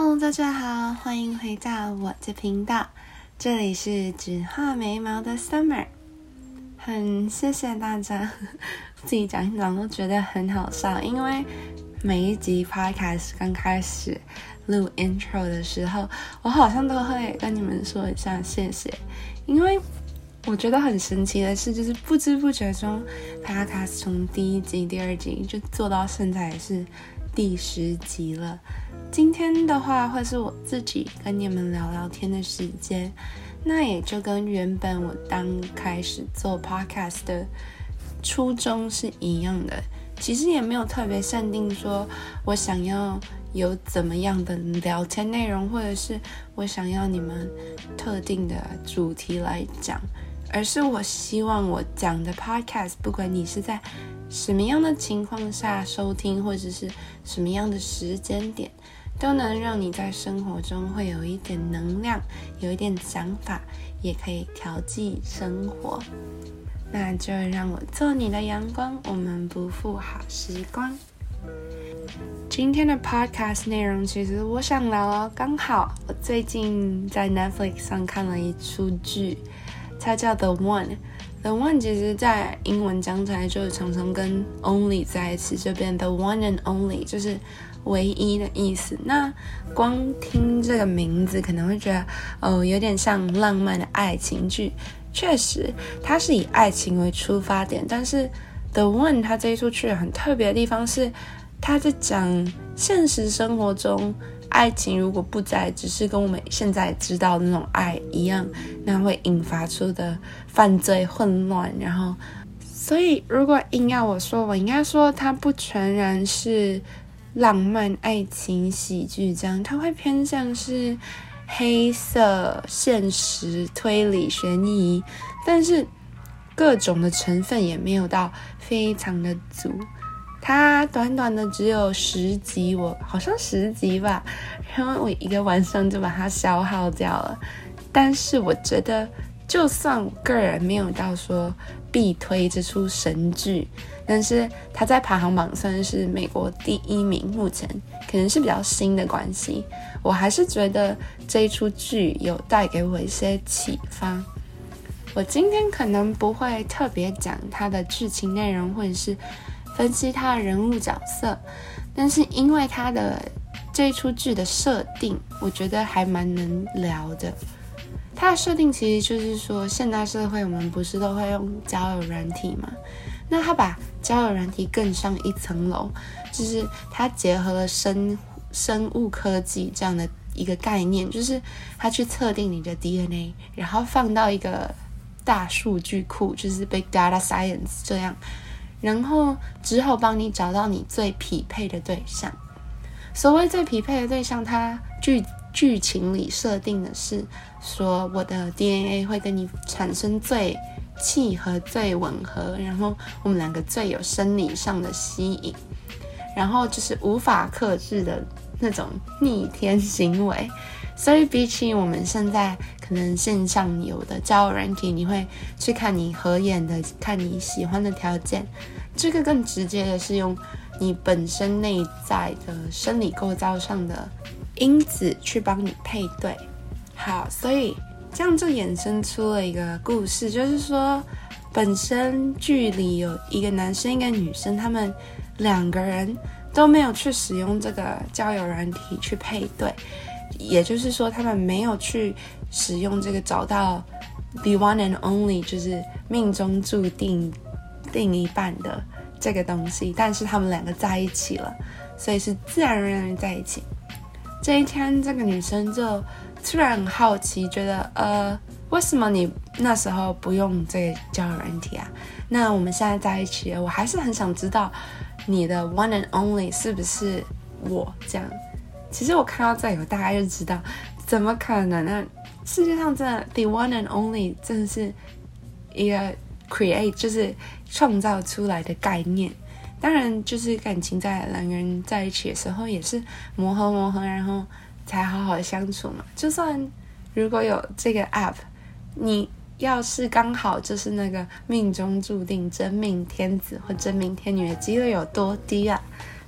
嗯大家好，欢迎回到我的频道，这里是只画眉毛的 Summer，很谢谢大家，自己讲一讲都觉得很好笑，因为每一集 Podcast 刚开始录 Intro 的时候，我好像都会跟你们说一下谢谢，因为我觉得很神奇的是，就是不知不觉中，Podcast 从第一集、第二集就做到现在是第十集了。今天的话会是我自己跟你们聊聊天的时间，那也就跟原本我刚开始做 podcast 的初衷是一样的。其实也没有特别限定说我想要有怎么样的聊天内容，或者是我想要你们特定的主题来讲，而是我希望我讲的 podcast，不管你是在什么样的情况下收听，或者是什么样的时间点。都能让你在生活中会有一点能量，有一点想法，也可以调剂生活。那就让我做你的阳光，我们不负好时光。今天的 podcast 内容，其实我想聊哦，刚好我最近在 Netflix 上看了一出剧，它叫 The One。The One 其实在英文讲起来就常常跟 Only 在一起，就变 The One and Only，就是。唯一的意思，那光听这个名字可能会觉得，哦，有点像浪漫的爱情剧。确实，它是以爱情为出发点，但是《The One》它这一出剧很特别的地方是，它在讲现实生活中爱情如果不再只是跟我们现在知道的那种爱一样，那会引发出的犯罪混乱。然后，所以如果硬要我说，我应该说它不全然是。浪漫爱情喜剧这样，它会偏向是黑色、现实、推理、悬疑，但是各种的成分也没有到非常的足。它短短的只有十集，我好像十集吧，然后我一个晚上就把它消耗掉了。但是我觉得，就算我个人没有到说必推这出神剧。但是它在排行榜算是美国第一名，目前可能是比较新的关系。我还是觉得这一出剧有带给我一些启发。我今天可能不会特别讲它的剧情内容，或者是分析他的人物角色，但是因为他的这一出剧的设定，我觉得还蛮能聊的。它的设定其实就是说，现代社会我们不是都会用交友软体吗？那他把交友软体更上一层楼，就是他结合了生生物科技这样的一个概念，就是他去测定你的 DNA，然后放到一个大数据库，就是 Big Data Science 这样，然后之后帮你找到你最匹配的对象。所谓最匹配的对象，它剧剧情里设定的是说，我的 DNA 会跟你产生最。契合最吻合，然后我们两个最有生理上的吸引，然后就是无法克制的那种逆天行为。所以比起我们现在可能线上有的交友软体，你会去看你合眼的、看你喜欢的条件，这个更直接的是用你本身内在的生理构造上的因子去帮你配对。好，所以。这样就衍生出了一个故事，就是说，本身剧里有一个男生一个女生，他们两个人都没有去使用这个交友软体去配对，也就是说，他们没有去使用这个找到 the one and only，就是命中注定另一半的这个东西，但是他们两个在一起了，所以是自然而然在一起。这一天，这个女生就。突然很好奇，觉得呃，为什么你那时候不用这个交友软体啊？那我们现在在一起，我还是很想知道你的 one and only 是不是我这样。其实我看到这我，大家就知道，怎么可能呢？世界上真的 the one and only 真的是一个 create 就是创造出来的概念。当然，就是感情在两个人在一起的时候，也是磨合磨合，然后。才好好相处嘛。就算如果有这个 app，你要是刚好就是那个命中注定真命天子或真命天女的几率有多低啊？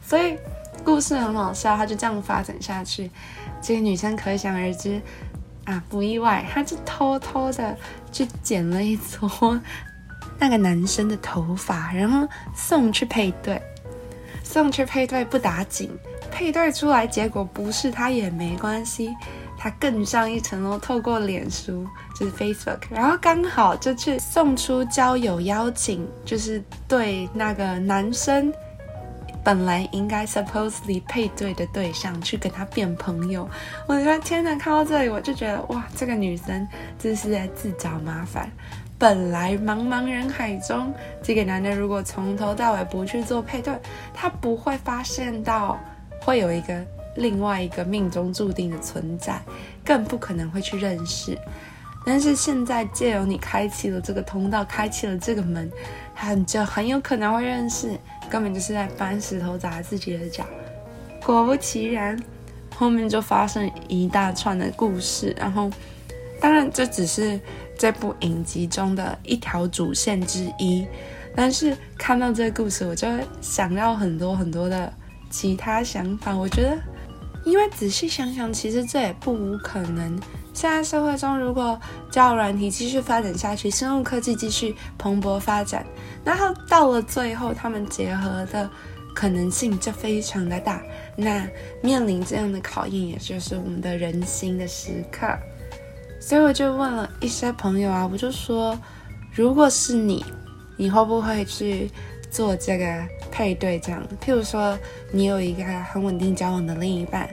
所以故事很好笑，他就这样发展下去。这个女生可想而知啊，不意外，她就偷偷的去剪了一撮那个男生的头发，然后送去配对。送去配对不打紧，配对出来结果不是他也没关系。他更上一层楼，透过脸书就是 Facebook，然后刚好就去送出交友邀请，就是对那个男生本来应该 supposedly 配对的对象去跟他变朋友。我觉得天哪，看到这里我就觉得哇，这个女生这是在自找麻烦。本来茫茫人海中，这个男的如果从头到尾不去做配对，他不会发现到会有一个。另外一个命中注定的存在，更不可能会去认识。但是现在借由你开启了这个通道，开启了这个门，很就很有可能会认识。根本就是在搬石头砸自己的脚。果不其然，后面就发生一大串的故事。然后，当然这只是这部影集中的一条主线之一。但是看到这个故事，我就想到很多很多的其他想法。我觉得。因为仔细想想，其实这也不无可能。现在社会中，如果交友软体继续发展下去，生物科技继续蓬勃发展，然后到了最后，他们结合的可能性就非常的大。那面临这样的考验，也就是我们的人心的时刻。所以我就问了一些朋友啊，我就说，如果是你，你会不会去？做这个配对，这样，譬如说，你有一个很稳定交往的另一半，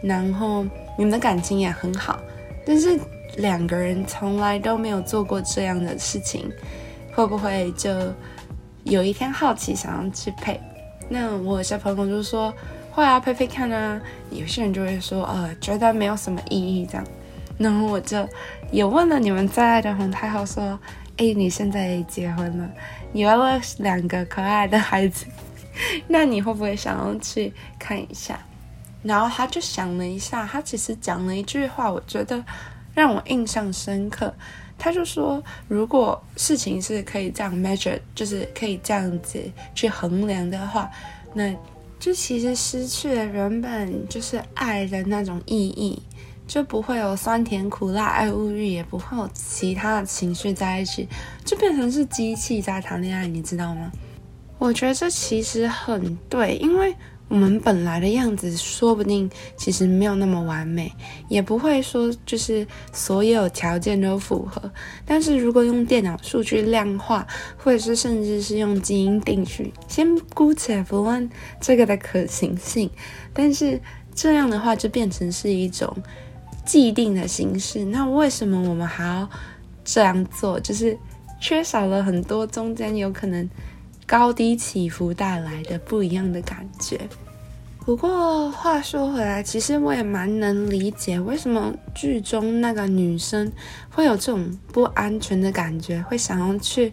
然后你们的感情也很好，但是两个人从来都没有做过这样的事情，会不会就有一天好奇想要去配？那我有些朋友就说会啊，配配看啊。有些人就会说，呃，觉得没有什么意义这样。然后我就也问了你们在爱的红太后说。哎，你现在结婚了，有了两个可爱的孩子，那你会不会想要去看一下？然后他就想了一下，他其实讲了一句话，我觉得让我印象深刻。他就说，如果事情是可以这样 measure，就是可以这样子去衡量的话，那就其实失去了原本就是爱的那种意义。就不会有酸甜苦辣爱物欲，也不会有其他的情绪在一起，就变成是机器在谈恋爱，你知道吗？我觉得这其实很对，因为我们本来的样子说不定其实没有那么完美，也不会说就是所有条件都符合。但是如果用电脑数据量化，或者是甚至是用基因定序，先姑且不论这个的可行性，但是这样的话就变成是一种。既定的形式，那为什么我们还要这样做？就是缺少了很多中间有可能高低起伏带来的不一样的感觉。不过话说回来，其实我也蛮能理解为什么剧中那个女生会有这种不安全的感觉，会想要去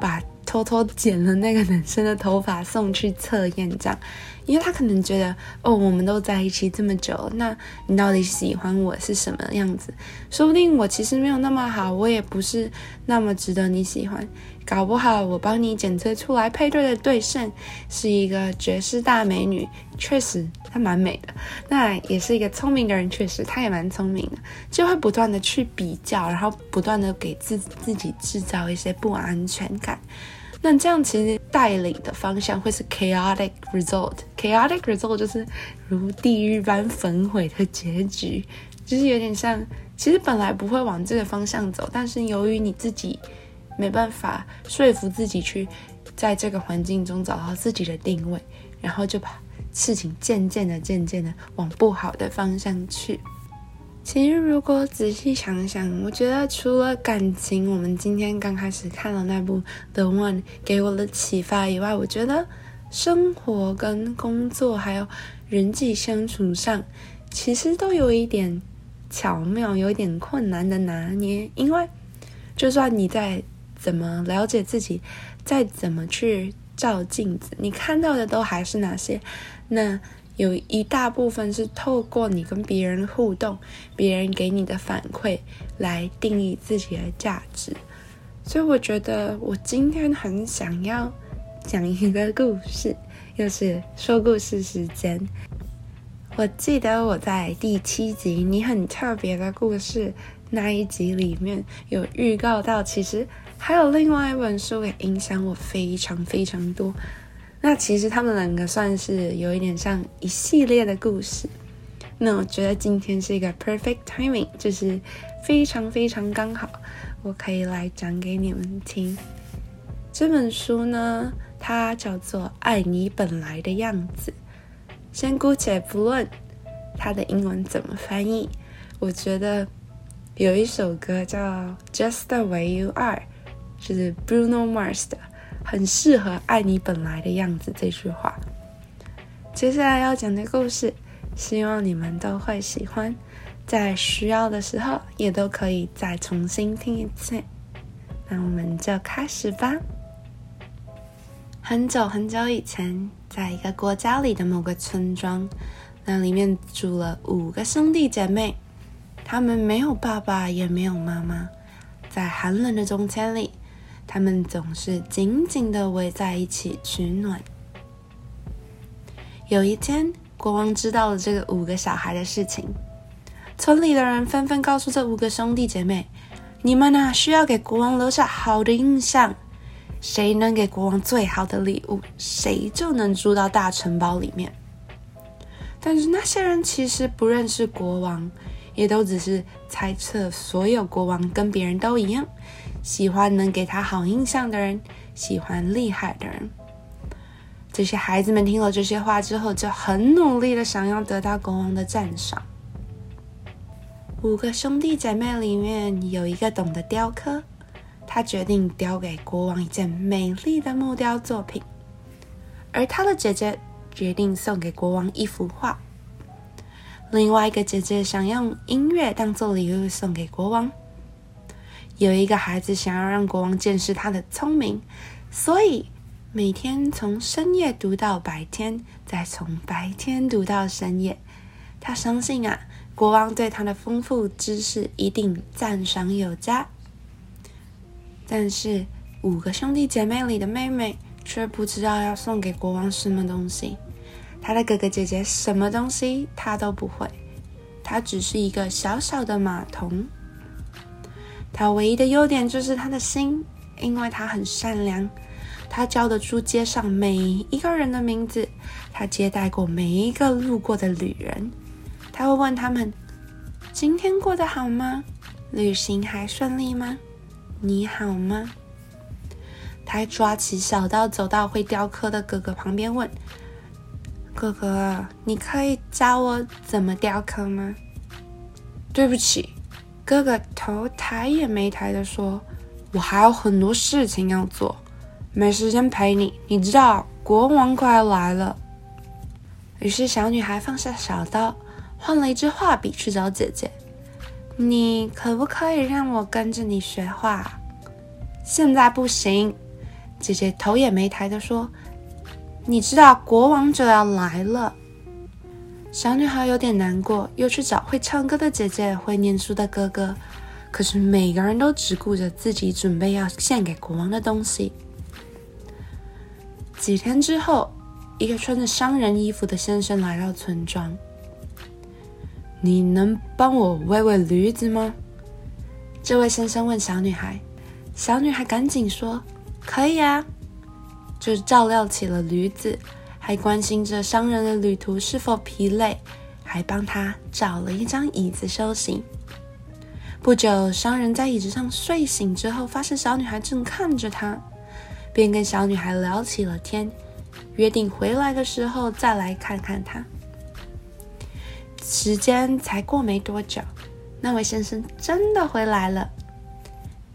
把偷偷剪了那个男生的头发送去测验，这样。因为他可能觉得，哦，我们都在一起这么久，那你到底喜欢我是什么样子？说不定我其实没有那么好，我也不是那么值得你喜欢。搞不好我帮你检测出来配对的对象是一个绝世大美女，确实她蛮美的。那也是一个聪明的人，确实她也蛮聪明的，就会不断的去比较，然后不断的给自自己制造一些不安全感。那这样其实带领的方向会是 chaotic result，chaotic result 就是如地狱般焚毁的结局，就是有点像，其实本来不会往这个方向走，但是由于你自己没办法说服自己去在这个环境中找到自己的定位，然后就把事情渐渐的、渐渐的往不好的方向去。其实，如果仔细想想，我觉得除了感情，我们今天刚开始看了那部《The One》给我的启发以外，我觉得生活跟工作还有人际相处上，其实都有一点巧妙，有一点困难的拿捏。因为，就算你在怎么了解自己，再怎么去照镜子，你看到的都还是那些，那。有一大部分是透过你跟别人互动，别人给你的反馈来定义自己的价值。所以我觉得我今天很想要讲一个故事，又是说故事时间。我记得我在第七集《你很特别的故事》那一集里面有预告到，其实还有另外一本书也影响我非常非常多。那其实他们两个算是有一点像一系列的故事。那我觉得今天是一个 perfect timing，就是非常非常刚好，我可以来讲给你们听。这本书呢，它叫做《爱你本来的样子》。先姑且不论它的英文怎么翻译，我觉得有一首歌叫《Just the Way You Are》，就是 Bruno Mars 的，很适合“爱你本来的样子”这句话。接下来要讲的故事，希望你们都会喜欢，在需要的时候也都可以再重新听一次。那我们就开始吧。很久很久以前。在一个国家里的某个村庄，那里面住了五个兄弟姐妹，他们没有爸爸，也没有妈妈。在寒冷的冬天里，他们总是紧紧的围在一起取暖。有一天，国王知道了这个五个小孩的事情，村里的人纷纷告诉这五个兄弟姐妹：“你们呐，需要给国王留下好的印象。”谁能给国王最好的礼物，谁就能住到大城堡里面。但是那些人其实不认识国王，也都只是猜测。所有国王跟别人都一样，喜欢能给他好印象的人，喜欢厉害的人。这些孩子们听了这些话之后，就很努力的想要得到国王的赞赏。五个兄弟姐妹里面有一个懂得雕刻。他决定雕给国王一件美丽的木雕作品，而他的姐姐决定送给国王一幅画。另外一个姐姐想用音乐当做礼物送给国王。有一个孩子想要让国王见识他的聪明，所以每天从深夜读到白天，再从白天读到深夜。他相信啊，国王对他的丰富知识一定赞赏有加。但是五个兄弟姐妹里的妹妹却不知道要送给国王什么东西。他的哥哥姐姐什么东西他都不会，他只是一个小小的马童。他唯一的优点就是他的心，因为他很善良。他叫得出街上每一个人的名字，他接待过每一个路过的旅人。他会问他们：“今天过得好吗？旅行还顺利吗？”你好吗？他抓起小刀，走到会雕刻的哥哥旁边，问：“哥哥，你可以教我怎么雕刻吗？”对不起，哥哥头抬也没抬的说：“我还有很多事情要做，没时间陪你。你知道，国王快要来了。”于是小女孩放下小刀，换了一支画笔去找姐姐。你可不可以让我跟着你学画？现在不行。姐姐头也没抬的说：“你知道国王就要来了。”小女孩有点难过，又去找会唱歌的姐姐、会念书的哥哥。可是每个人都只顾着自己准备要献给国王的东西。几天之后，一个穿着商人衣服的先生来到村庄。你能帮我喂喂驴子吗？这位先生问小女孩。小女孩赶紧说：“可以啊！”就照料起了驴子，还关心着商人的旅途是否疲累，还帮他找了一张椅子休息。不久，商人在椅子上睡醒之后，发现小女孩正看着他，便跟小女孩聊起了天，约定回来的时候再来看看她。时间才过没多久，那位先生真的回来了。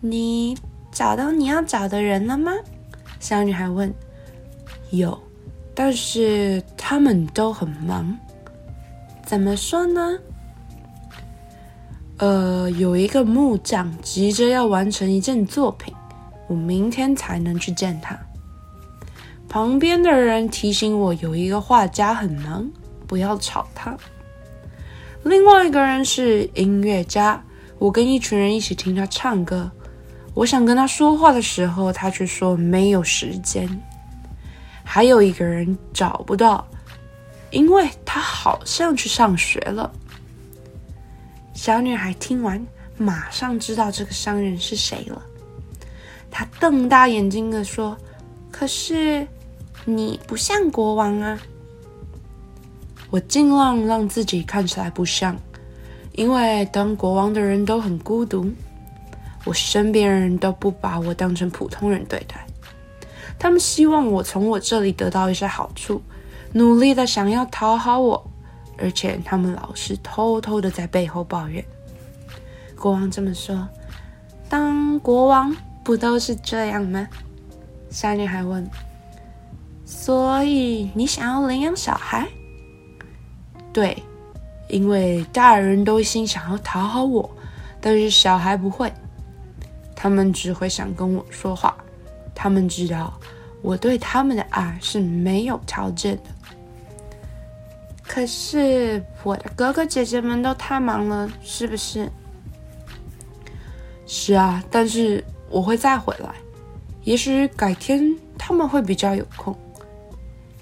你找到你要找的人了吗？小女孩问。有，但是他们都很忙。怎么说呢？呃，有一个木匠急着要完成一件作品，我明天才能去见他。旁边的人提醒我，有一个画家很忙，不要吵他。另外一个人是音乐家，我跟一群人一起听他唱歌。我想跟他说话的时候，他却说没有时间。还有一个人找不到，因为他好像去上学了。小女孩听完，马上知道这个商人是谁了。她瞪大眼睛的说：“可是你不像国王啊！”我尽量让自己看起来不像，因为当国王的人都很孤独，我身边人都不把我当成普通人对待，他们希望我从我这里得到一些好处，努力的想要讨好我。而且他们老是偷偷的在背后抱怨。国王这么说：“当国王不都是这样吗？”小女孩问：“所以你想要领养小孩？”“对，因为大人都一心想要讨好我，但是小孩不会，他们只会想跟我说话。他们知道我对他们的爱是没有条件的。”可是我的哥哥姐姐们都太忙了，是不是？是啊，但是我会再回来，也许改天他们会比较有空。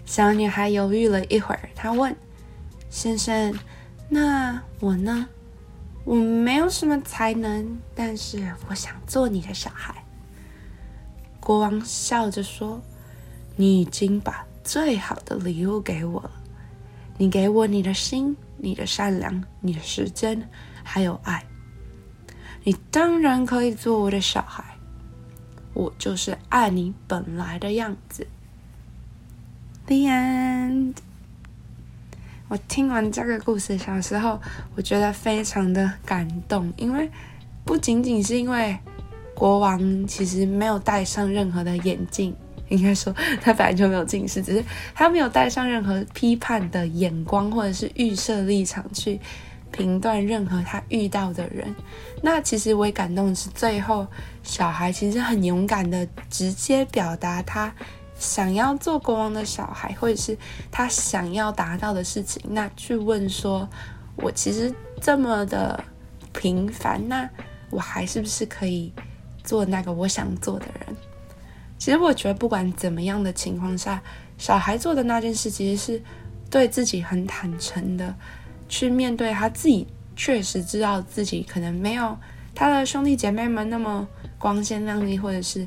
小女孩犹豫了一会儿，她问：“先生，那我呢？我没有什么才能，但是我想做你的小孩。”国王笑着说：“你已经把最好的礼物给我了。”你给我你的心，你的善良，你的时间，还有爱。你当然可以做我的小孩，我就是爱你本来的样子。The end。我听完这个故事，小时候我觉得非常的感动，因为不仅仅是因为国王其实没有戴上任何的眼镜。应该说，他本来就没有近视，只是他没有带上任何批判的眼光，或者是预设立场去评断任何他遇到的人。那其实我也感动的是，最后小孩其实很勇敢的直接表达他想要做国王的小孩，或者是他想要达到的事情。那去问说，我其实这么的平凡，那我还是不是可以做那个我想做的人？其实我觉得，不管怎么样的情况下，小孩做的那件事，其实是对自己很坦诚的，去面对他自己。确实知道自己可能没有他的兄弟姐妹们那么光鲜亮丽，或者是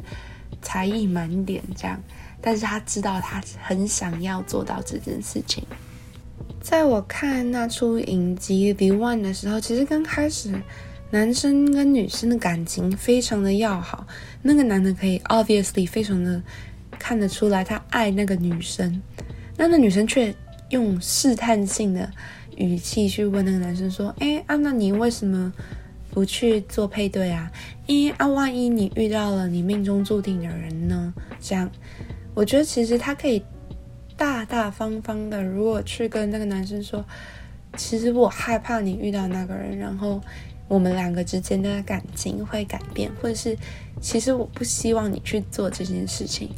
才艺满点这样，但是他知道他很想要做到这件事情。在我看那出影集《The One》的时候，其实刚开始。男生跟女生的感情非常的要好，那个男的可以 obviously 非常的看得出来他爱那个女生，那那女生却用试探性的语气去问那个男生说：“哎，啊，那你为什么不去做配对啊？因啊，万一你遇到了你命中注定的人呢？”这样，我觉得其实他可以大大方方的，如果去跟那个男生说：“其实我害怕你遇到那个人，然后。”我们两个之间的感情会改变，或者是其实我不希望你去做这件事情。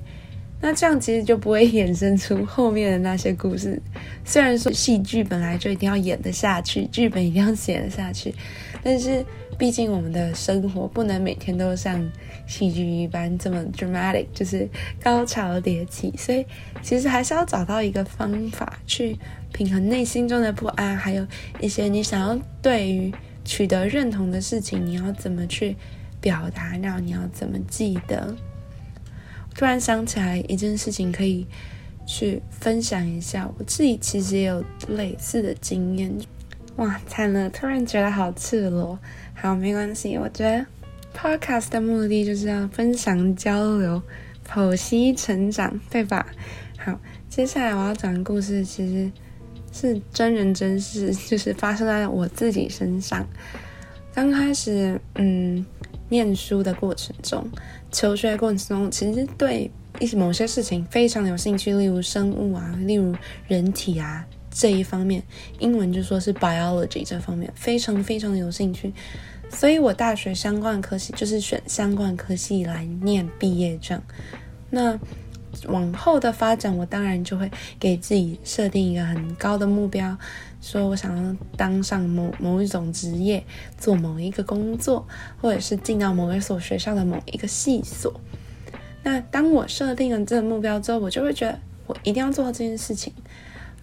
那这样其实就不会衍生出后面的那些故事。虽然说戏剧本来就一定要演得下去，剧本一定要写得下去，但是毕竟我们的生活不能每天都像戏剧一般这么 dramatic，就是高潮迭起。所以其实还是要找到一个方法去平衡内心中的不安，还有一些你想要对于。取得认同的事情，你要怎么去表达？然后你要怎么记得？突然想起来一件事情，可以去分享一下。我自己其实也有类似的经验。哇，惨了！突然觉得好赤裸。好，没关系。我觉得 podcast 的目的就是要分享交流、剖析成长，对吧？好，接下来我要讲的故事其实。是真人真事，就是发生在我自己身上。刚开始，嗯，念书的过程中，求学过程中，其实对一些某些事情非常有兴趣，例如生物啊，例如人体啊这一方面，英文就说是 biology 这方面，非常非常的有兴趣。所以我大学相关科系就是选相关科系来念毕业证。那往后的发展，我当然就会给自己设定一个很高的目标，说我想要当上某某一种职业，做某一个工作，或者是进到某一所学校的某一个系所。那当我设定了这个目标之后，我就会觉得，我一定要做到这件事情。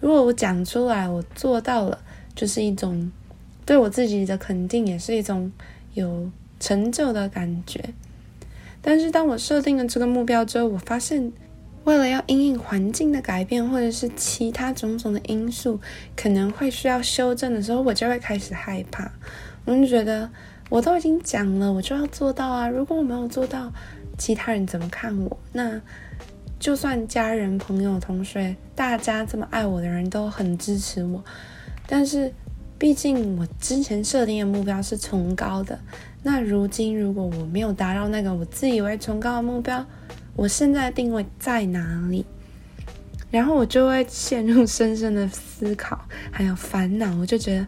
如果我讲出来，我做到了，就是一种对我自己的肯定，也是一种有成就的感觉。但是当我设定了这个目标之后，我发现，为了要因应环境的改变，或者是其他种种的因素，可能会需要修正的时候，我就会开始害怕。我就觉得，我都已经讲了，我就要做到啊！如果我没有做到，其他人怎么看我？那就算家人、朋友、同学，大家这么爱我的人都很支持我，但是毕竟我之前设定的目标是崇高的。那如今如果我没有达到那个我自以为崇高的目标，我现在定位在哪里？然后我就会陷入深深的思考，还有烦恼。我就觉得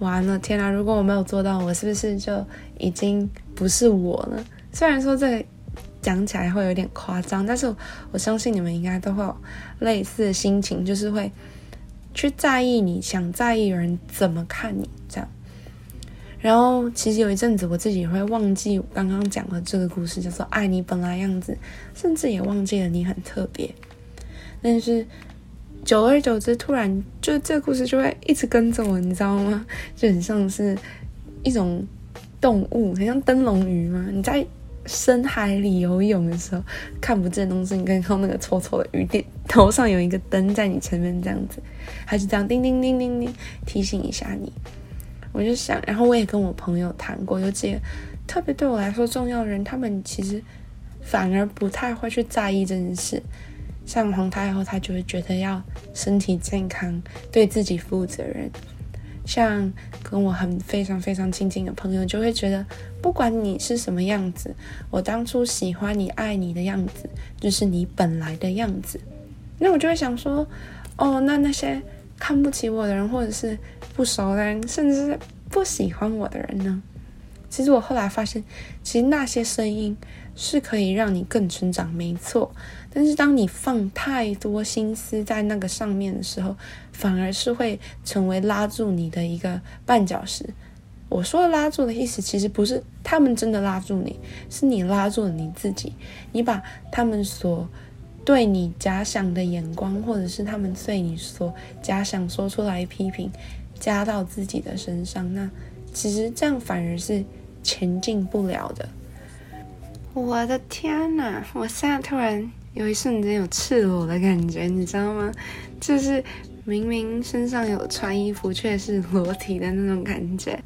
完了，天哪！如果我没有做到，我是不是就已经不是我了？虽然说这。讲起来会有点夸张，但是我相信你们应该都会有类似的心情，就是会去在意你想在意人怎么看你这样。然后其实有一阵子我自己也会忘记刚刚讲的这个故事，叫做“爱你本来样子”，甚至也忘记了你很特别。但是久而久之，突然就这个故事就会一直跟着我，你知道吗？就很像是一种动物，很像灯笼鱼吗？你在。深海里游泳的时候，看不见东西，你可以靠那个臭臭的鱼点头上有一个灯在你前面这样子，还是这样叮叮叮叮叮提醒一下你。我就想，然后我也跟我朋友谈过，有几个特别对我来说重要的人，他们其实反而不太会去在意这件事。像皇太后，她就会觉得要身体健康，对自己负责任。像跟我很非常非常亲近的朋友，就会觉得不管你是什么样子，我当初喜欢你、爱你的样子，就是你本来的样子。那我就会想说，哦，那那些看不起我的人，或者是不熟的人，甚至是不喜欢我的人呢？其实我后来发现，其实那些声音是可以让你更成长，没错。但是当你放太多心思在那个上面的时候，反而是会成为拉住你的一个绊脚石。我说的拉住的意思，其实不是他们真的拉住你，是你拉住了你自己。你把他们所对你假想的眼光，或者是他们对你所假想说出来批评，加到自己的身上，那其实这样反而是前进不了的。我的天哪！我现在突然。有一瞬间有赤裸的感觉，你知道吗？就是明明身上有穿衣服，却是裸体的那种感觉。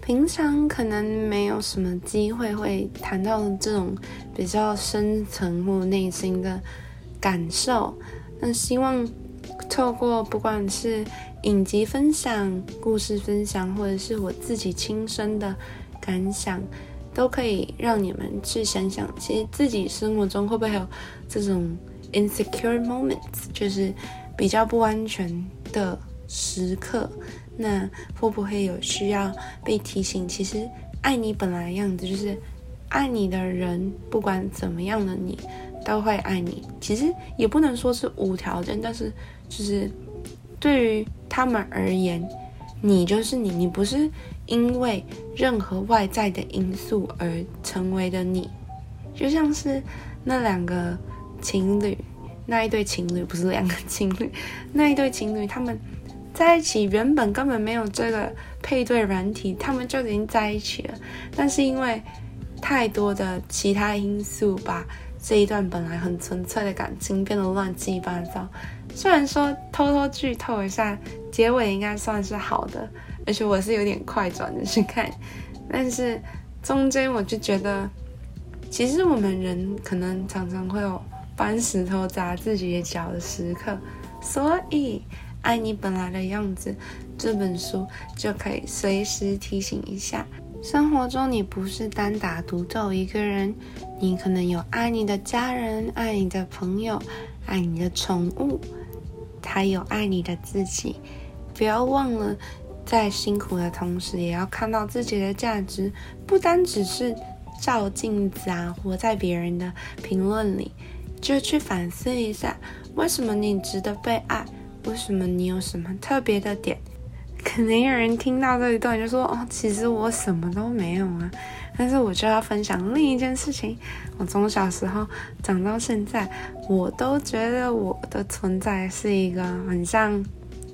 平常可能没有什么机会会谈到这种比较深层或内心的感受。那希望透过不管是影集分享、故事分享，或者是我自己亲身的感想。都可以让你们去想想，其实自己生活中会不会有这种 insecure moments，就是比较不安全的时刻？那会不会有需要被提醒？其实爱你本来的样子，就是爱你的人，不管怎么样的你，都会爱你。其实也不能说是无条件，但是就是对于他们而言，你就是你，你不是。因为任何外在的因素而成为的你，就像是那两个情侣，那一对情侣不是两个情侣，那一对情侣他们在一起原本根本没有这个配对软体，他们就已经在一起了。但是因为太多的其他因素，把这一段本来很纯粹的感情变得乱七八糟。虽然说偷偷剧透一下，结尾应该算是好的。而且我是有点快转的去看，但是中间我就觉得，其实我们人可能常常会有搬石头砸自己的脚的时刻，所以《爱你本来的样子》这本书就可以随时提醒一下：生活中你不是单打独斗一个人，你可能有爱你的家人、爱你的朋友、爱你的宠物，还有爱你的自己，不要忘了。在辛苦的同时，也要看到自己的价值，不单只是照镜子啊，活在别人的评论里，就去反思一下，为什么你值得被爱？为什么你有什么特别的点？可能有人听到这一段就说：“哦，其实我什么都没有啊，但是我就要分享另一件事情。我从小时候长到现在，我都觉得我的存在是一个很像，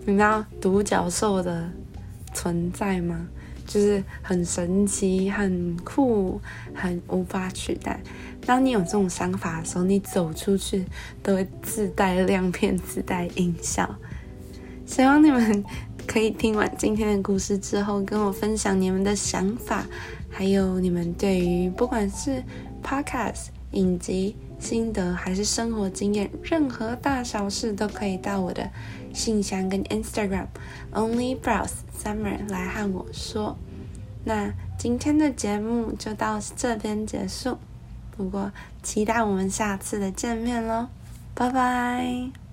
你知道独角兽的存在吗？就是很神奇、很酷、很无法取代。当你有这种想法的时候，你走出去都会自带亮片、自带音效。希望你们可以听完今天的故事之后，跟我分享你们的想法，还有你们对于不管是 podcast、影集心得，还是生活经验，任何大小事都可以到我的信箱跟 Instagram Only Browse Summer 来和我说。那今天的节目就到这边结束，不过期待我们下次的见面喽，拜拜。